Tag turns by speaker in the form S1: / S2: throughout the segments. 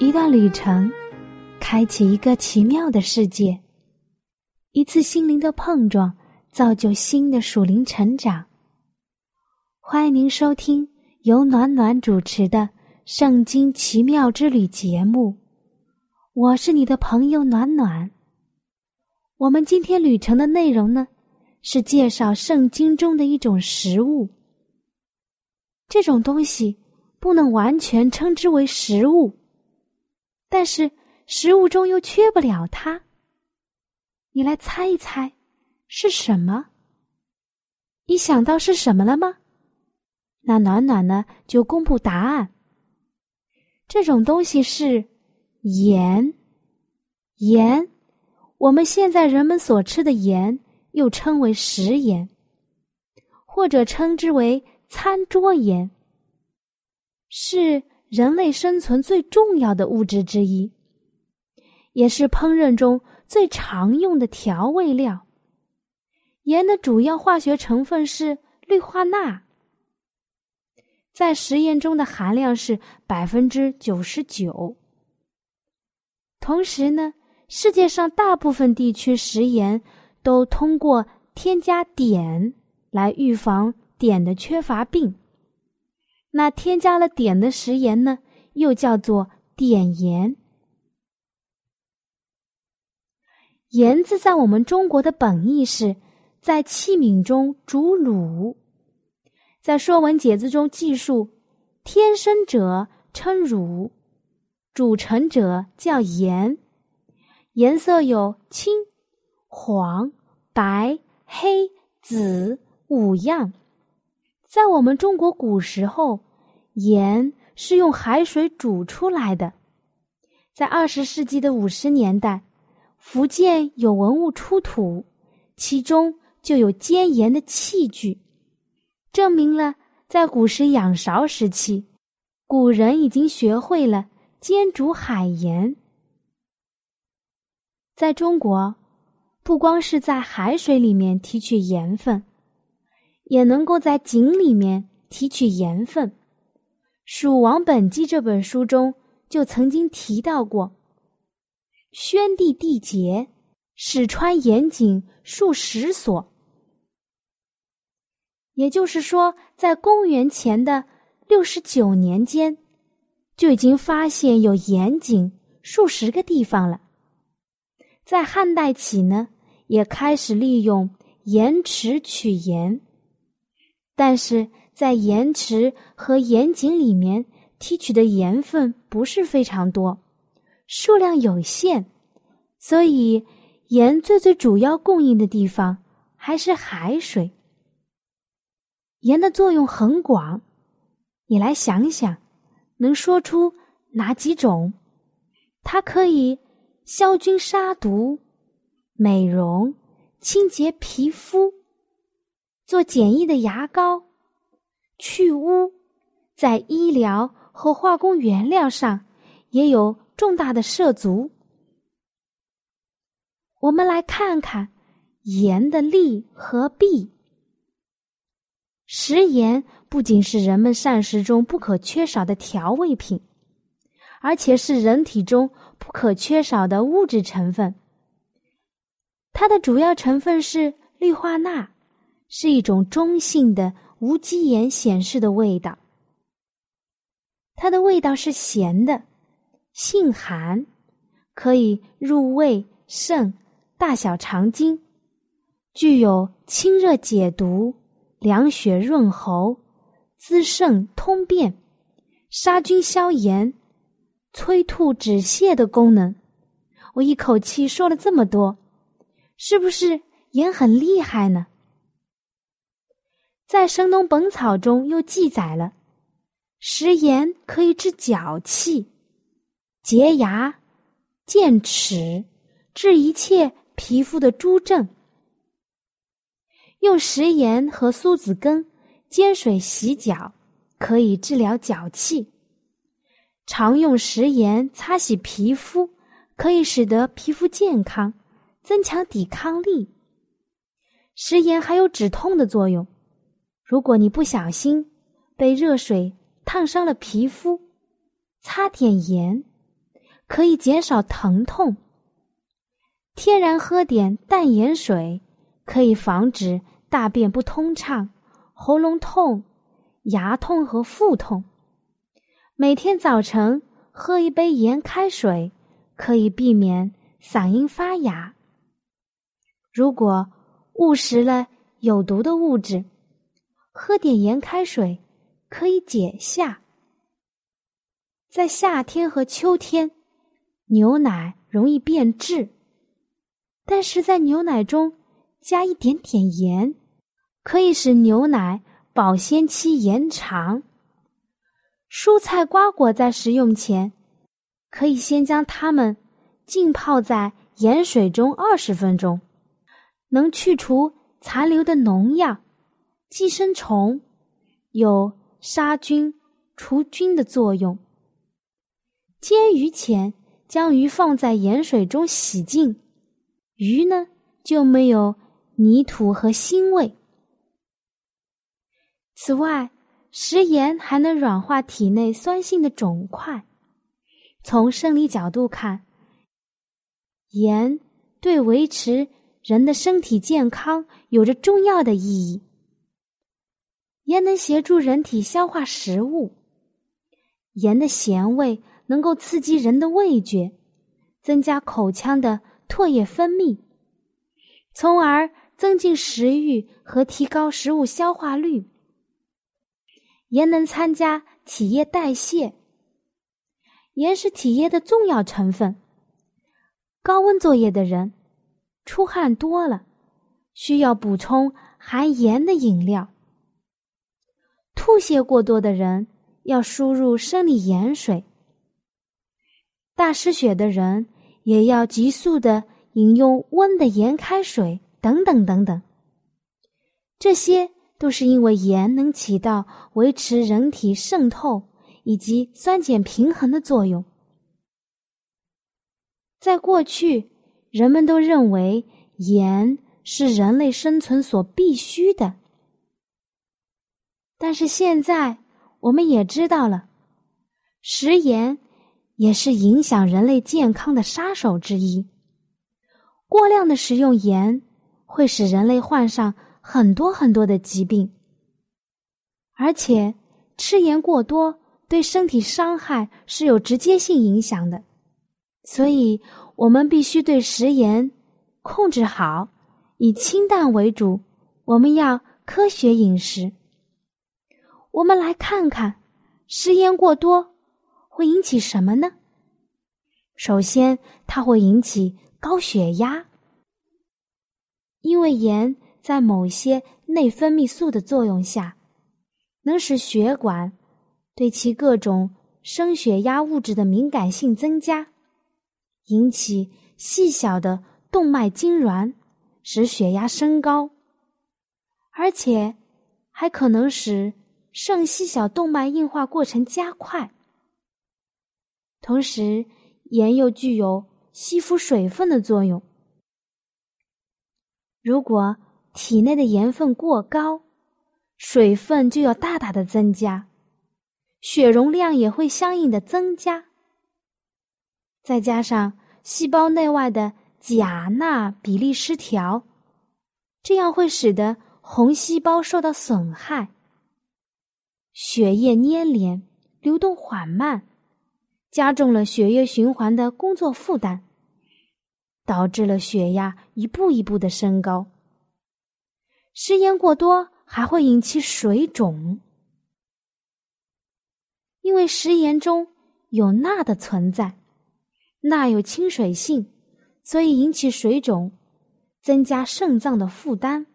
S1: 一段旅程，开启一个奇妙的世界；一次心灵的碰撞，造就新的属灵成长。欢迎您收听由暖暖主持的《圣经奇妙之旅》节目，我是你的朋友暖暖。我们今天旅程的内容呢，是介绍圣经中的一种食物。这种东西不能完全称之为食物。但是食物中又缺不了它。你来猜一猜，是什么？你想到是什么了吗？那暖暖呢？就公布答案。这种东西是盐。盐，我们现在人们所吃的盐，又称为食盐，或者称之为餐桌盐，是。人类生存最重要的物质之一，也是烹饪中最常用的调味料。盐的主要化学成分是氯化钠，在食盐中的含量是百分之九十九。同时呢，世界上大部分地区食盐都通过添加碘来预防碘的缺乏病。那添加了碘的食盐呢，又叫做碘盐。盐字在我们中国的本意是在器皿中煮卤。在《说文解字》中记述：“天生者称乳，煮成者叫盐。颜色有青、黄、白、黑、紫五样。”在我们中国古时候，盐是用海水煮出来的。在二十世纪的五十年代，福建有文物出土，其中就有煎盐的器具，证明了在古时仰韶时期，古人已经学会了煎煮海盐。在中国，不光是在海水里面提取盐分。也能够在井里面提取盐分，《蜀王本纪》这本书中就曾经提到过：宣帝缔结，始穿盐井数十所。也就是说，在公元前的六十九年间，就已经发现有盐井数十个地方了。在汉代起呢，也开始利用盐池取盐。但是在盐池和盐井里面提取的盐分不是非常多，数量有限，所以盐最最主要供应的地方还是海水。盐的作用很广，你来想想，能说出哪几种？它可以消菌杀毒、美容、清洁皮肤。做简易的牙膏，去污，在医疗和化工原料上也有重大的涉足。我们来看看盐的利和弊。食盐不仅是人们膳食中不可缺少的调味品，而且是人体中不可缺少的物质成分。它的主要成分是氯化钠。是一种中性的无机盐显示的味道，它的味道是咸的，性寒，可以入胃、肾、大小肠经，具有清热解毒、凉血润喉、滋肾通便、杀菌消炎、催吐止泻的功能。我一口气说了这么多，是不是盐很厉害呢？在《神农本草》中又记载了，食盐可以治脚气，洁牙、健齿，治一切皮肤的诸症。用食盐和苏子根煎水洗脚，可以治疗脚气。常用食盐擦洗皮肤，可以使得皮肤健康，增强抵抗力。食盐还有止痛的作用。如果你不小心被热水烫伤了皮肤，擦点盐可以减少疼痛。天然喝点淡盐水，可以防止大便不通畅、喉咙痛、牙痛和腹痛。每天早晨喝一杯盐开水，可以避免嗓音发哑。如果误食了有毒的物质，喝点盐开水可以解下。在夏天和秋天，牛奶容易变质，但是在牛奶中加一点点盐，可以使牛奶保鲜期延长。蔬菜瓜果在食用前，可以先将它们浸泡在盐水中二十分钟，能去除残留的农药、寄生虫，有杀菌除菌的作用。煎鱼前，将鱼放在盐水中洗净，鱼呢就没有泥土和腥味。此外，食盐还能软化体内酸性的肿块。从生理角度看，盐对维持人的身体健康有着重要的意义。盐能协助人体消化食物，盐的咸味能够刺激人的味觉，增加口腔的唾液分泌，从而增进食欲和提高食物消化率。盐能参加体液代谢，盐是体液的重要成分。高温作业的人出汗多了，需要补充含盐的饮料。吐泻过多的人要输入生理盐水。大失血的人也要急速的饮用温的盐开水，等等等等。这些。都是因为盐能起到维持人体渗透以及酸碱平衡的作用。在过去，人们都认为盐是人类生存所必须的，但是现在我们也知道了，食盐也是影响人类健康的杀手之一。过量的食用盐会使人类患上。很多很多的疾病，而且吃盐过多对身体伤害是有直接性影响的，所以我们必须对食盐控制好，以清淡为主。我们要科学饮食。我们来看看食盐过多会引起什么呢？首先，它会引起高血压，因为盐。在某些内分泌素的作用下，能使血管对其各种升血压物质的敏感性增加，引起细小的动脉痉挛，使血压升高，而且还可能使肾细小动脉硬化过程加快。同时，盐又具有吸附水分的作用，如果。体内的盐分过高，水分就要大大的增加，血容量也会相应的增加。再加上细胞内外的钾钠比例失调，这样会使得红细胞受到损害，血液粘连，流动缓慢，加重了血液循环的工作负担，导致了血压一步一步的升高。食盐过多还会引起水肿，因为食盐中有钠的存在，钠有亲水性，所以引起水肿，增加肾脏的负担。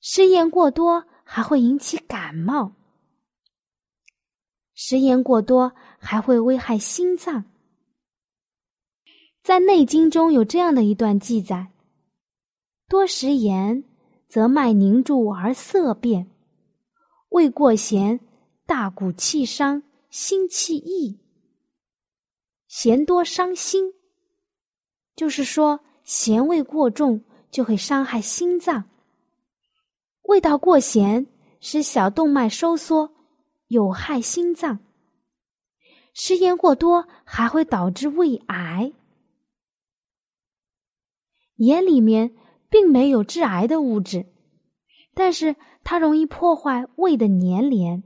S1: 食盐过多还会引起感冒，食盐过多还会危害心脏，在《内经》中有这样的一段记载：多食盐，则脉凝住而色变；味过咸，大骨气伤，心气溢。咸多伤心，就是说咸味过重就会伤害心脏；味道过咸，使小动脉收缩，有害心脏。食盐过多还会导致胃癌。盐里面并没有致癌的物质，但是它容易破坏胃的粘连，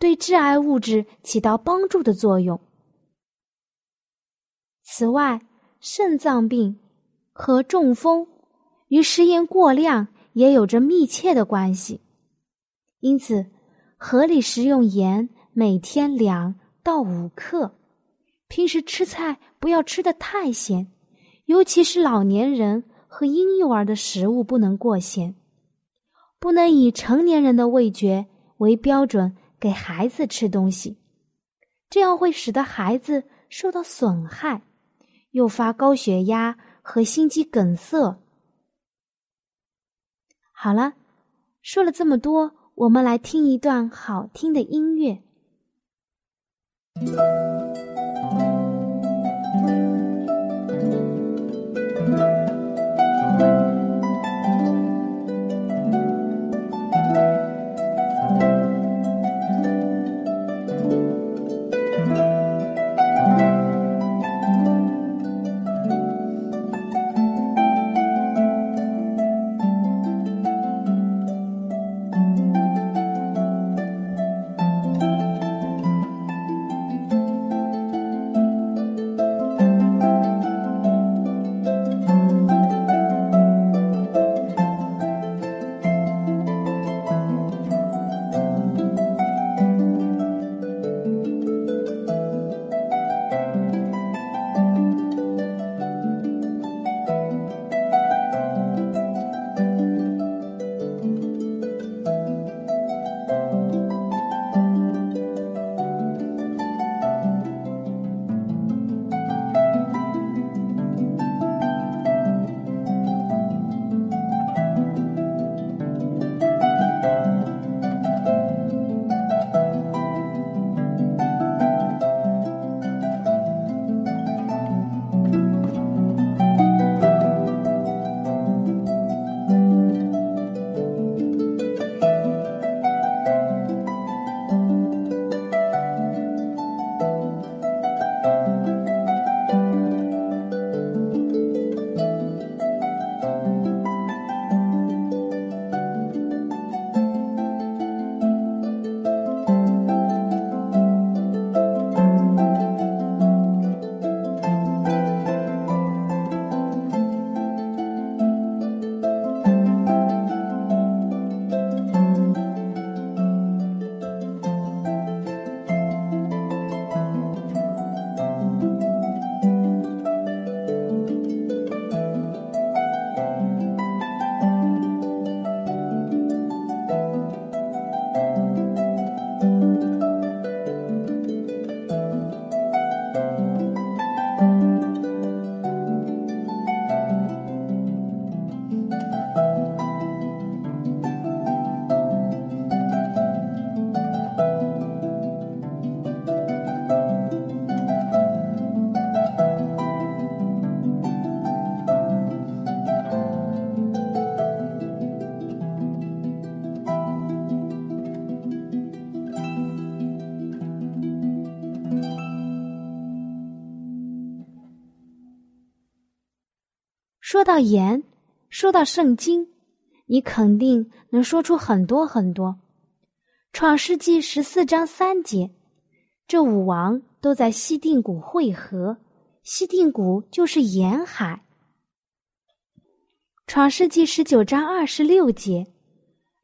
S1: 对致癌物质起到帮助的作用。此外，肾脏病和中风与食盐过量也有着密切的关系，因此合理食用盐，每天两到五克。平时吃菜不要吃的太咸。尤其是老年人和婴幼儿的食物不能过咸，不能以成年人的味觉为标准给孩子吃东西，这样会使得孩子受到损害，诱发高血压和心肌梗塞。好了，说了这么多，我们来听一段好听的音乐。到盐，说到圣经，你肯定能说出很多很多。创世纪十四章三节，这五王都在西定谷汇合，西定谷就是沿海。创世纪十九章二十六节，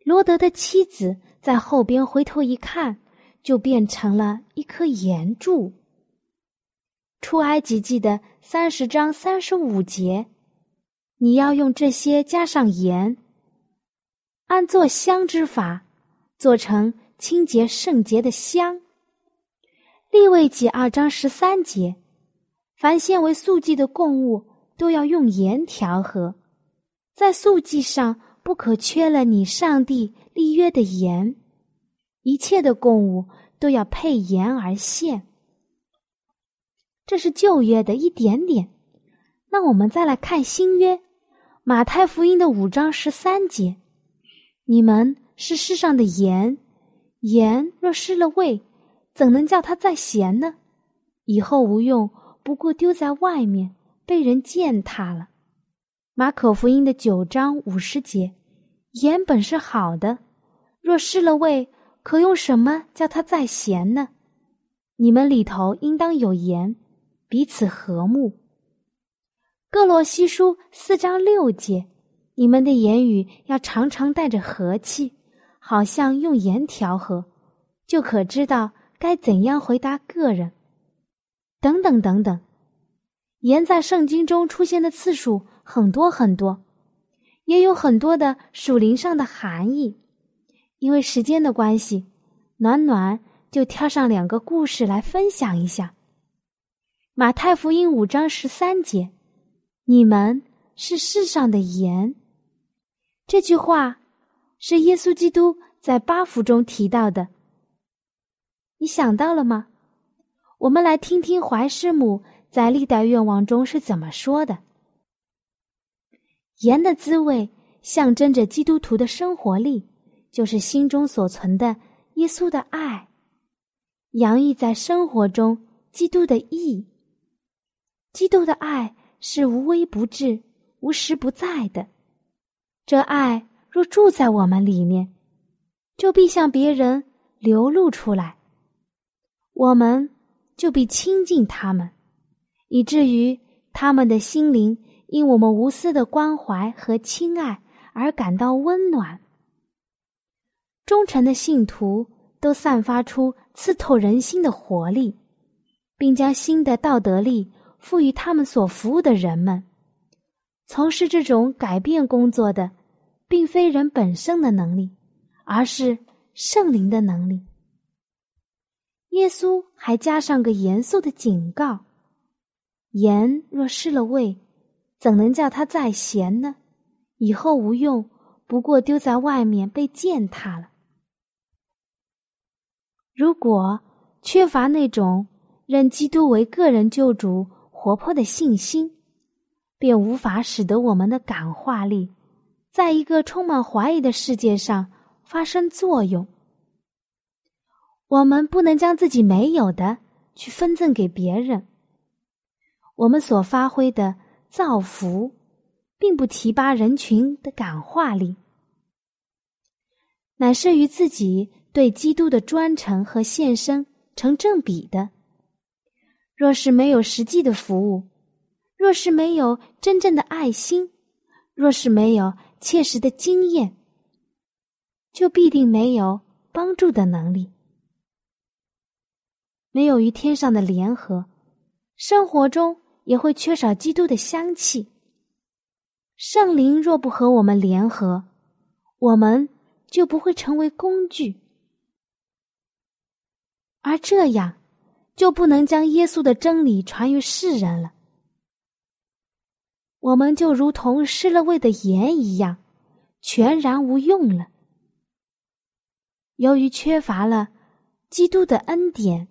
S1: 罗德的妻子在后边回头一看，就变成了一颗盐柱。出埃及记的三十章三十五节。你要用这些加上盐，按做香之法，做成清洁圣洁的香。立位记二章十三节，凡献为素祭的供物，都要用盐调和，在素祭上不可缺了你上帝立约的盐。一切的供物都要配盐而献。这是旧约的一点点。那我们再来看新约，马太福音的五章十三节：“你们是世上的盐，盐若失了味，怎能叫它再咸呢？以后无用。”不过丢在外面，被人践踏了。马可福音的九章五十节，盐本是好的，若失了味，可用什么叫它再咸呢？你们里头应当有盐，彼此和睦。各罗西书四章六节，你们的言语要常常带着和气，好像用盐调和，就可知道该怎样回答个人。等等等等，盐在圣经中出现的次数很多很多，也有很多的属灵上的含义。因为时间的关系，暖暖就挑上两个故事来分享一下。马太福音五章十三节：“你们是世上的盐。”这句话是耶稣基督在八福中提到的。你想到了吗？我们来听听怀师母在历代愿望中是怎么说的：“盐的滋味象征着基督徒的生活力，就是心中所存的耶稣的爱，洋溢在生活中基督的义。基督的爱是无微不至、无时不在的。这爱若住在我们里面，就必向别人流露出来。我们。”就必亲近他们，以至于他们的心灵因我们无私的关怀和亲爱而感到温暖。忠诚的信徒都散发出刺透人心的活力，并将新的道德力赋予他们所服务的人们。从事这种改变工作的，并非人本身的能力，而是圣灵的能力。耶稣还加上个严肃的警告：“盐若失了味，怎能叫它再咸呢？以后无用，不过丢在外面被践踏了。如果缺乏那种认基督为个人救主、活泼的信心，便无法使得我们的感化力，在一个充满怀疑的世界上发生作用。”我们不能将自己没有的去分赠给别人。我们所发挥的造福，并不提拔人群的感化力，乃是与自己对基督的专诚和献身成正比的。若是没有实际的服务，若是没有真正的爱心，若是没有切实的经验，就必定没有帮助的能力。没有与天上的联合，生活中也会缺少基督的香气。圣灵若不和我们联合，我们就不会成为工具，而这样就不能将耶稣的真理传于世人了。我们就如同失了味的盐一样，全然无用了。由于缺乏了基督的恩典。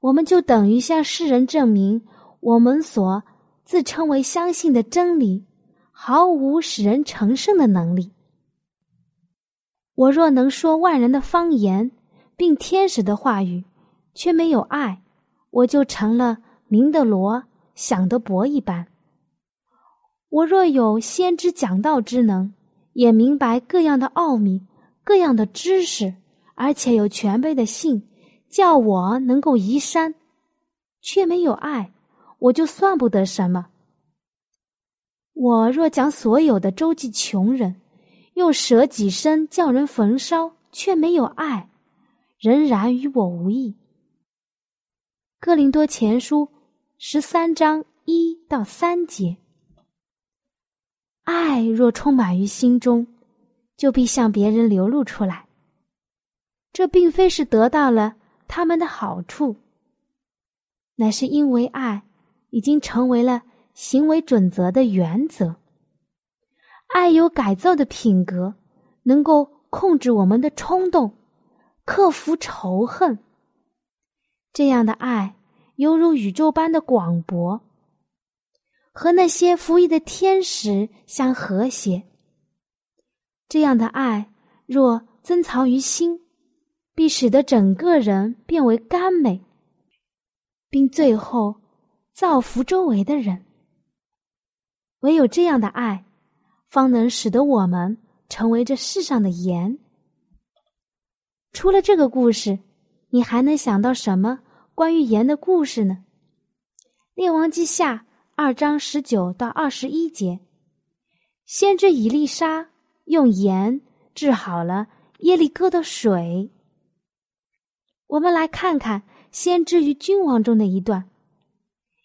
S1: 我们就等于向世人证明，我们所自称为相信的真理，毫无使人成圣的能力。我若能说万人的方言，并天使的话语，却没有爱，我就成了明的罗，想的博一般。我若有先知讲道之能，也明白各样的奥秘、各样的知识，而且有全备的信。叫我能够移山，却没有爱，我就算不得什么。我若将所有的周济穷人，用舍己身叫人焚烧，却没有爱，仍然与我无异。哥林多前书十三章一到三节，爱若充满于心中，就必向别人流露出来。这并非是得到了。他们的好处，乃是因为爱已经成为了行为准则的原则。爱有改造的品格，能够控制我们的冲动，克服仇恨。这样的爱犹如宇宙般的广博，和那些服役的天使相和谐。这样的爱若珍藏于心，必使得整个人变为甘美，并最后造福周围的人。唯有这样的爱。方能使得我们成为这世上的盐。除了这个故事，你还能想到什么关于盐的故事呢？《列王记下》二章十九到二十一节，先知以利沙用盐治好了耶利哥的水。我们来看看先知与君王中的一段。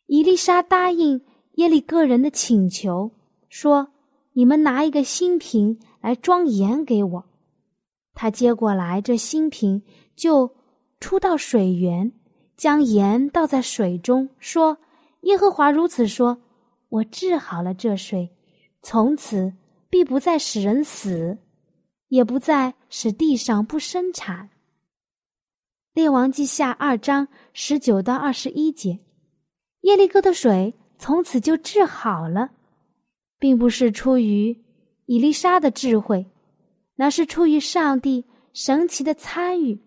S1: 以利沙答应耶利哥人的请求，说。你们拿一个新瓶来装盐给我。他接过来这新瓶，就出到水源，将盐倒在水中，说：“耶和华如此说，我治好了这水，从此必不再使人死，也不再使地上不生产。”列王记下二章十九到二十一节，耶利哥的水从此就治好了。并不是出于伊丽莎的智慧，那是出于上帝神奇的参与。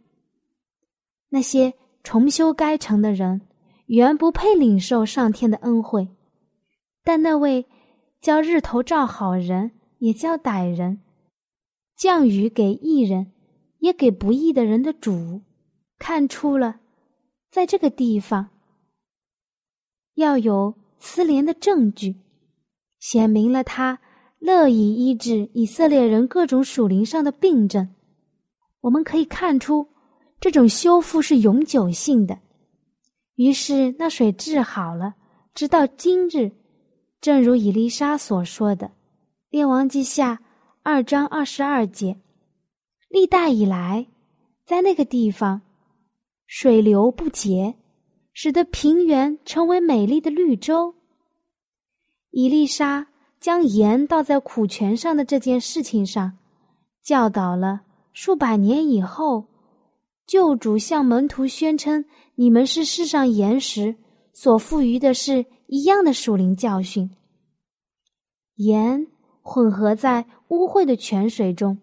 S1: 那些重修该城的人原不配领受上天的恩惠，但那位叫日头照好人，也叫歹人，降雨给义人，也给不义的人的主，看出了，在这个地方要有慈怜的证据。显明了他乐意医治以色列人各种属灵上的病症。我们可以看出，这种修复是永久性的。于是那水治好了，直到今日，正如以丽莎所说的，《列王记下》二章二十二节。历代以来，在那个地方，水流不竭，使得平原成为美丽的绿洲。伊丽莎将盐倒在苦泉上的这件事情上，教导了数百年以后，救主向门徒宣称：“你们是世上盐石所赋予的是一样的属灵教训。盐混合在污秽的泉水中，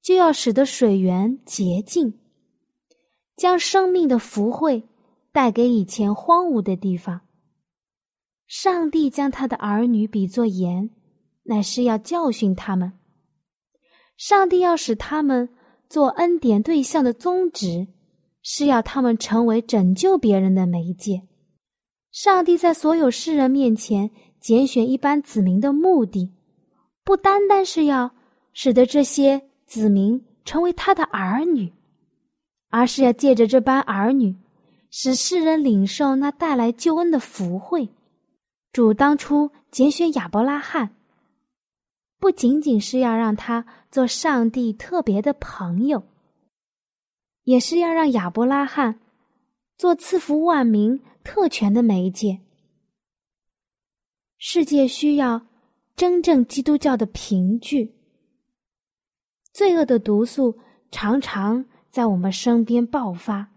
S1: 就要使得水源洁净，将生命的福慧带给以前荒芜的地方。”上帝将他的儿女比作盐，乃是要教训他们。上帝要使他们做恩典对象的宗旨，是要他们成为拯救别人的媒介。上帝在所有世人面前拣选一般子民的目的，不单单是要使得这些子民成为他的儿女，而是要借着这般儿女，使世人领受那带来救恩的福惠。主当初拣选亚伯拉罕，不仅仅是要让他做上帝特别的朋友，也是要让亚伯拉罕做赐福万民特权的媒介。世界需要真正基督教的凭据。罪恶的毒素常常在我们身边爆发，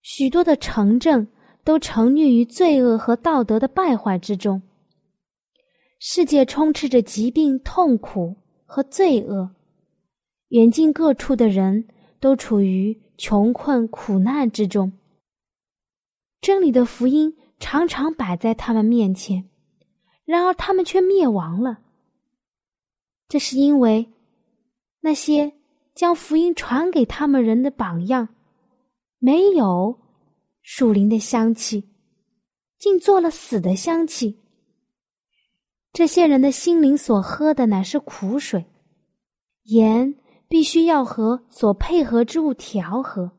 S1: 许多的城镇。都沉溺于罪恶和道德的败坏之中。世界充斥着疾病、痛苦和罪恶，远近各处的人都处于穷困苦难之中。真理的福音常常摆在他们面前，然而他们却灭亡了。这是因为那些将福音传给他们人的榜样没有。树林的香气，竟做了死的香气。这些人的心灵所喝的乃是苦水，盐必须要和所配合之物调和，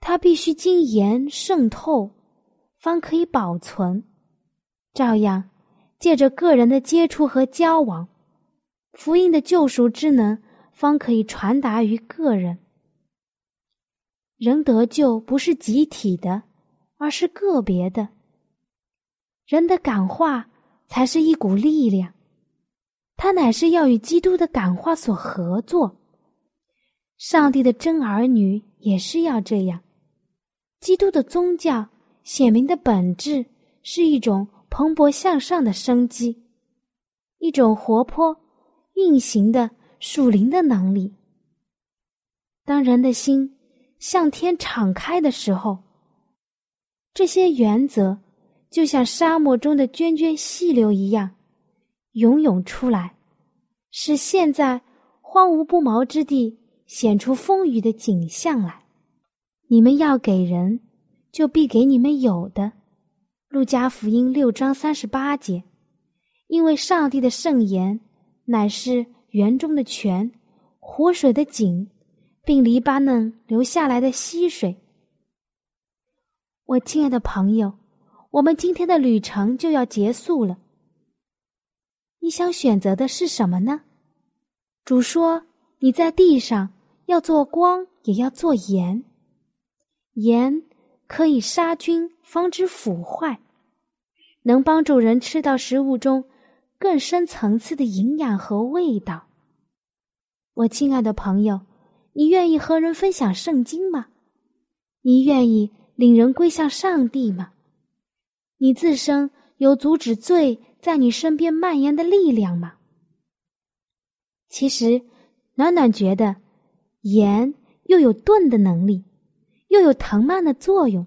S1: 它必须经盐渗透，方可以保存。照样，借着个人的接触和交往，福音的救赎之能方可以传达于个人。人得救不是集体的，而是个别的。人的感化才是一股力量，它乃是要与基督的感化所合作。上帝的真儿女也是要这样。基督的宗教显明的本质是一种蓬勃向上的生机，一种活泼运行的属灵的能力。当人的心向天敞开的时候，这些原则就像沙漠中的涓涓细流一样，涌涌出来，使现在荒芜不毛之地显出丰腴的景象来。你们要给人，就必给你们有的。路加福音六章三十八节，因为上帝的圣言乃是园中的泉，活水的井，并黎巴嫩流下来的溪水。我亲爱的朋友，我们今天的旅程就要结束了。你想选择的是什么呢？主说：“你在地上要做光，也要做盐。”盐可以杀菌，防止腐坏，能帮助人吃到食物中更深层次的营养和味道。我亲爱的朋友，你愿意和人分享圣经吗？你愿意领人归向上帝吗？你自身有阻止罪在你身边蔓延的力量吗？其实，暖暖觉得盐又有炖的能力。又有藤蔓的作用，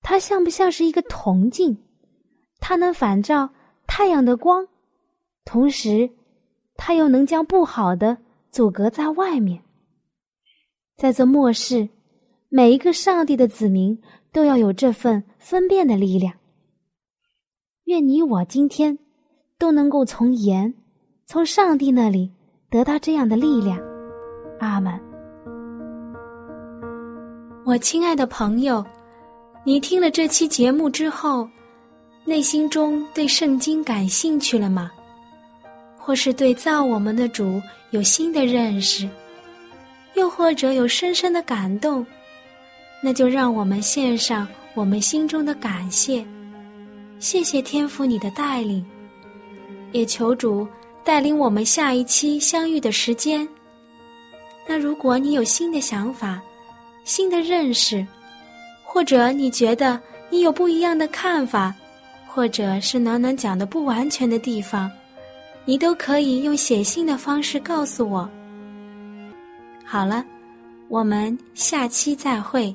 S1: 它像不像是一个铜镜？它能反照太阳的光，同时，它又能将不好的阻隔在外面。在这末世，每一个上帝的子民都要有这份分辨的力量。愿你我今天都能够从盐，从上帝那里得到这样的力量。阿门。我亲爱的朋友，你听了这期节目之后，内心中对圣经感兴趣了吗？或是对造我们的主有新的认识，又或者有深深的感动？那就让我们献上我们心中的感谢，谢谢天父你的带领，也求主带领我们下一期相遇的时间。那如果你有新的想法，新的认识，或者你觉得你有不一样的看法，或者是暖暖讲的不完全的地方，你都可以用写信的方式告诉我。好了，我们下期再会。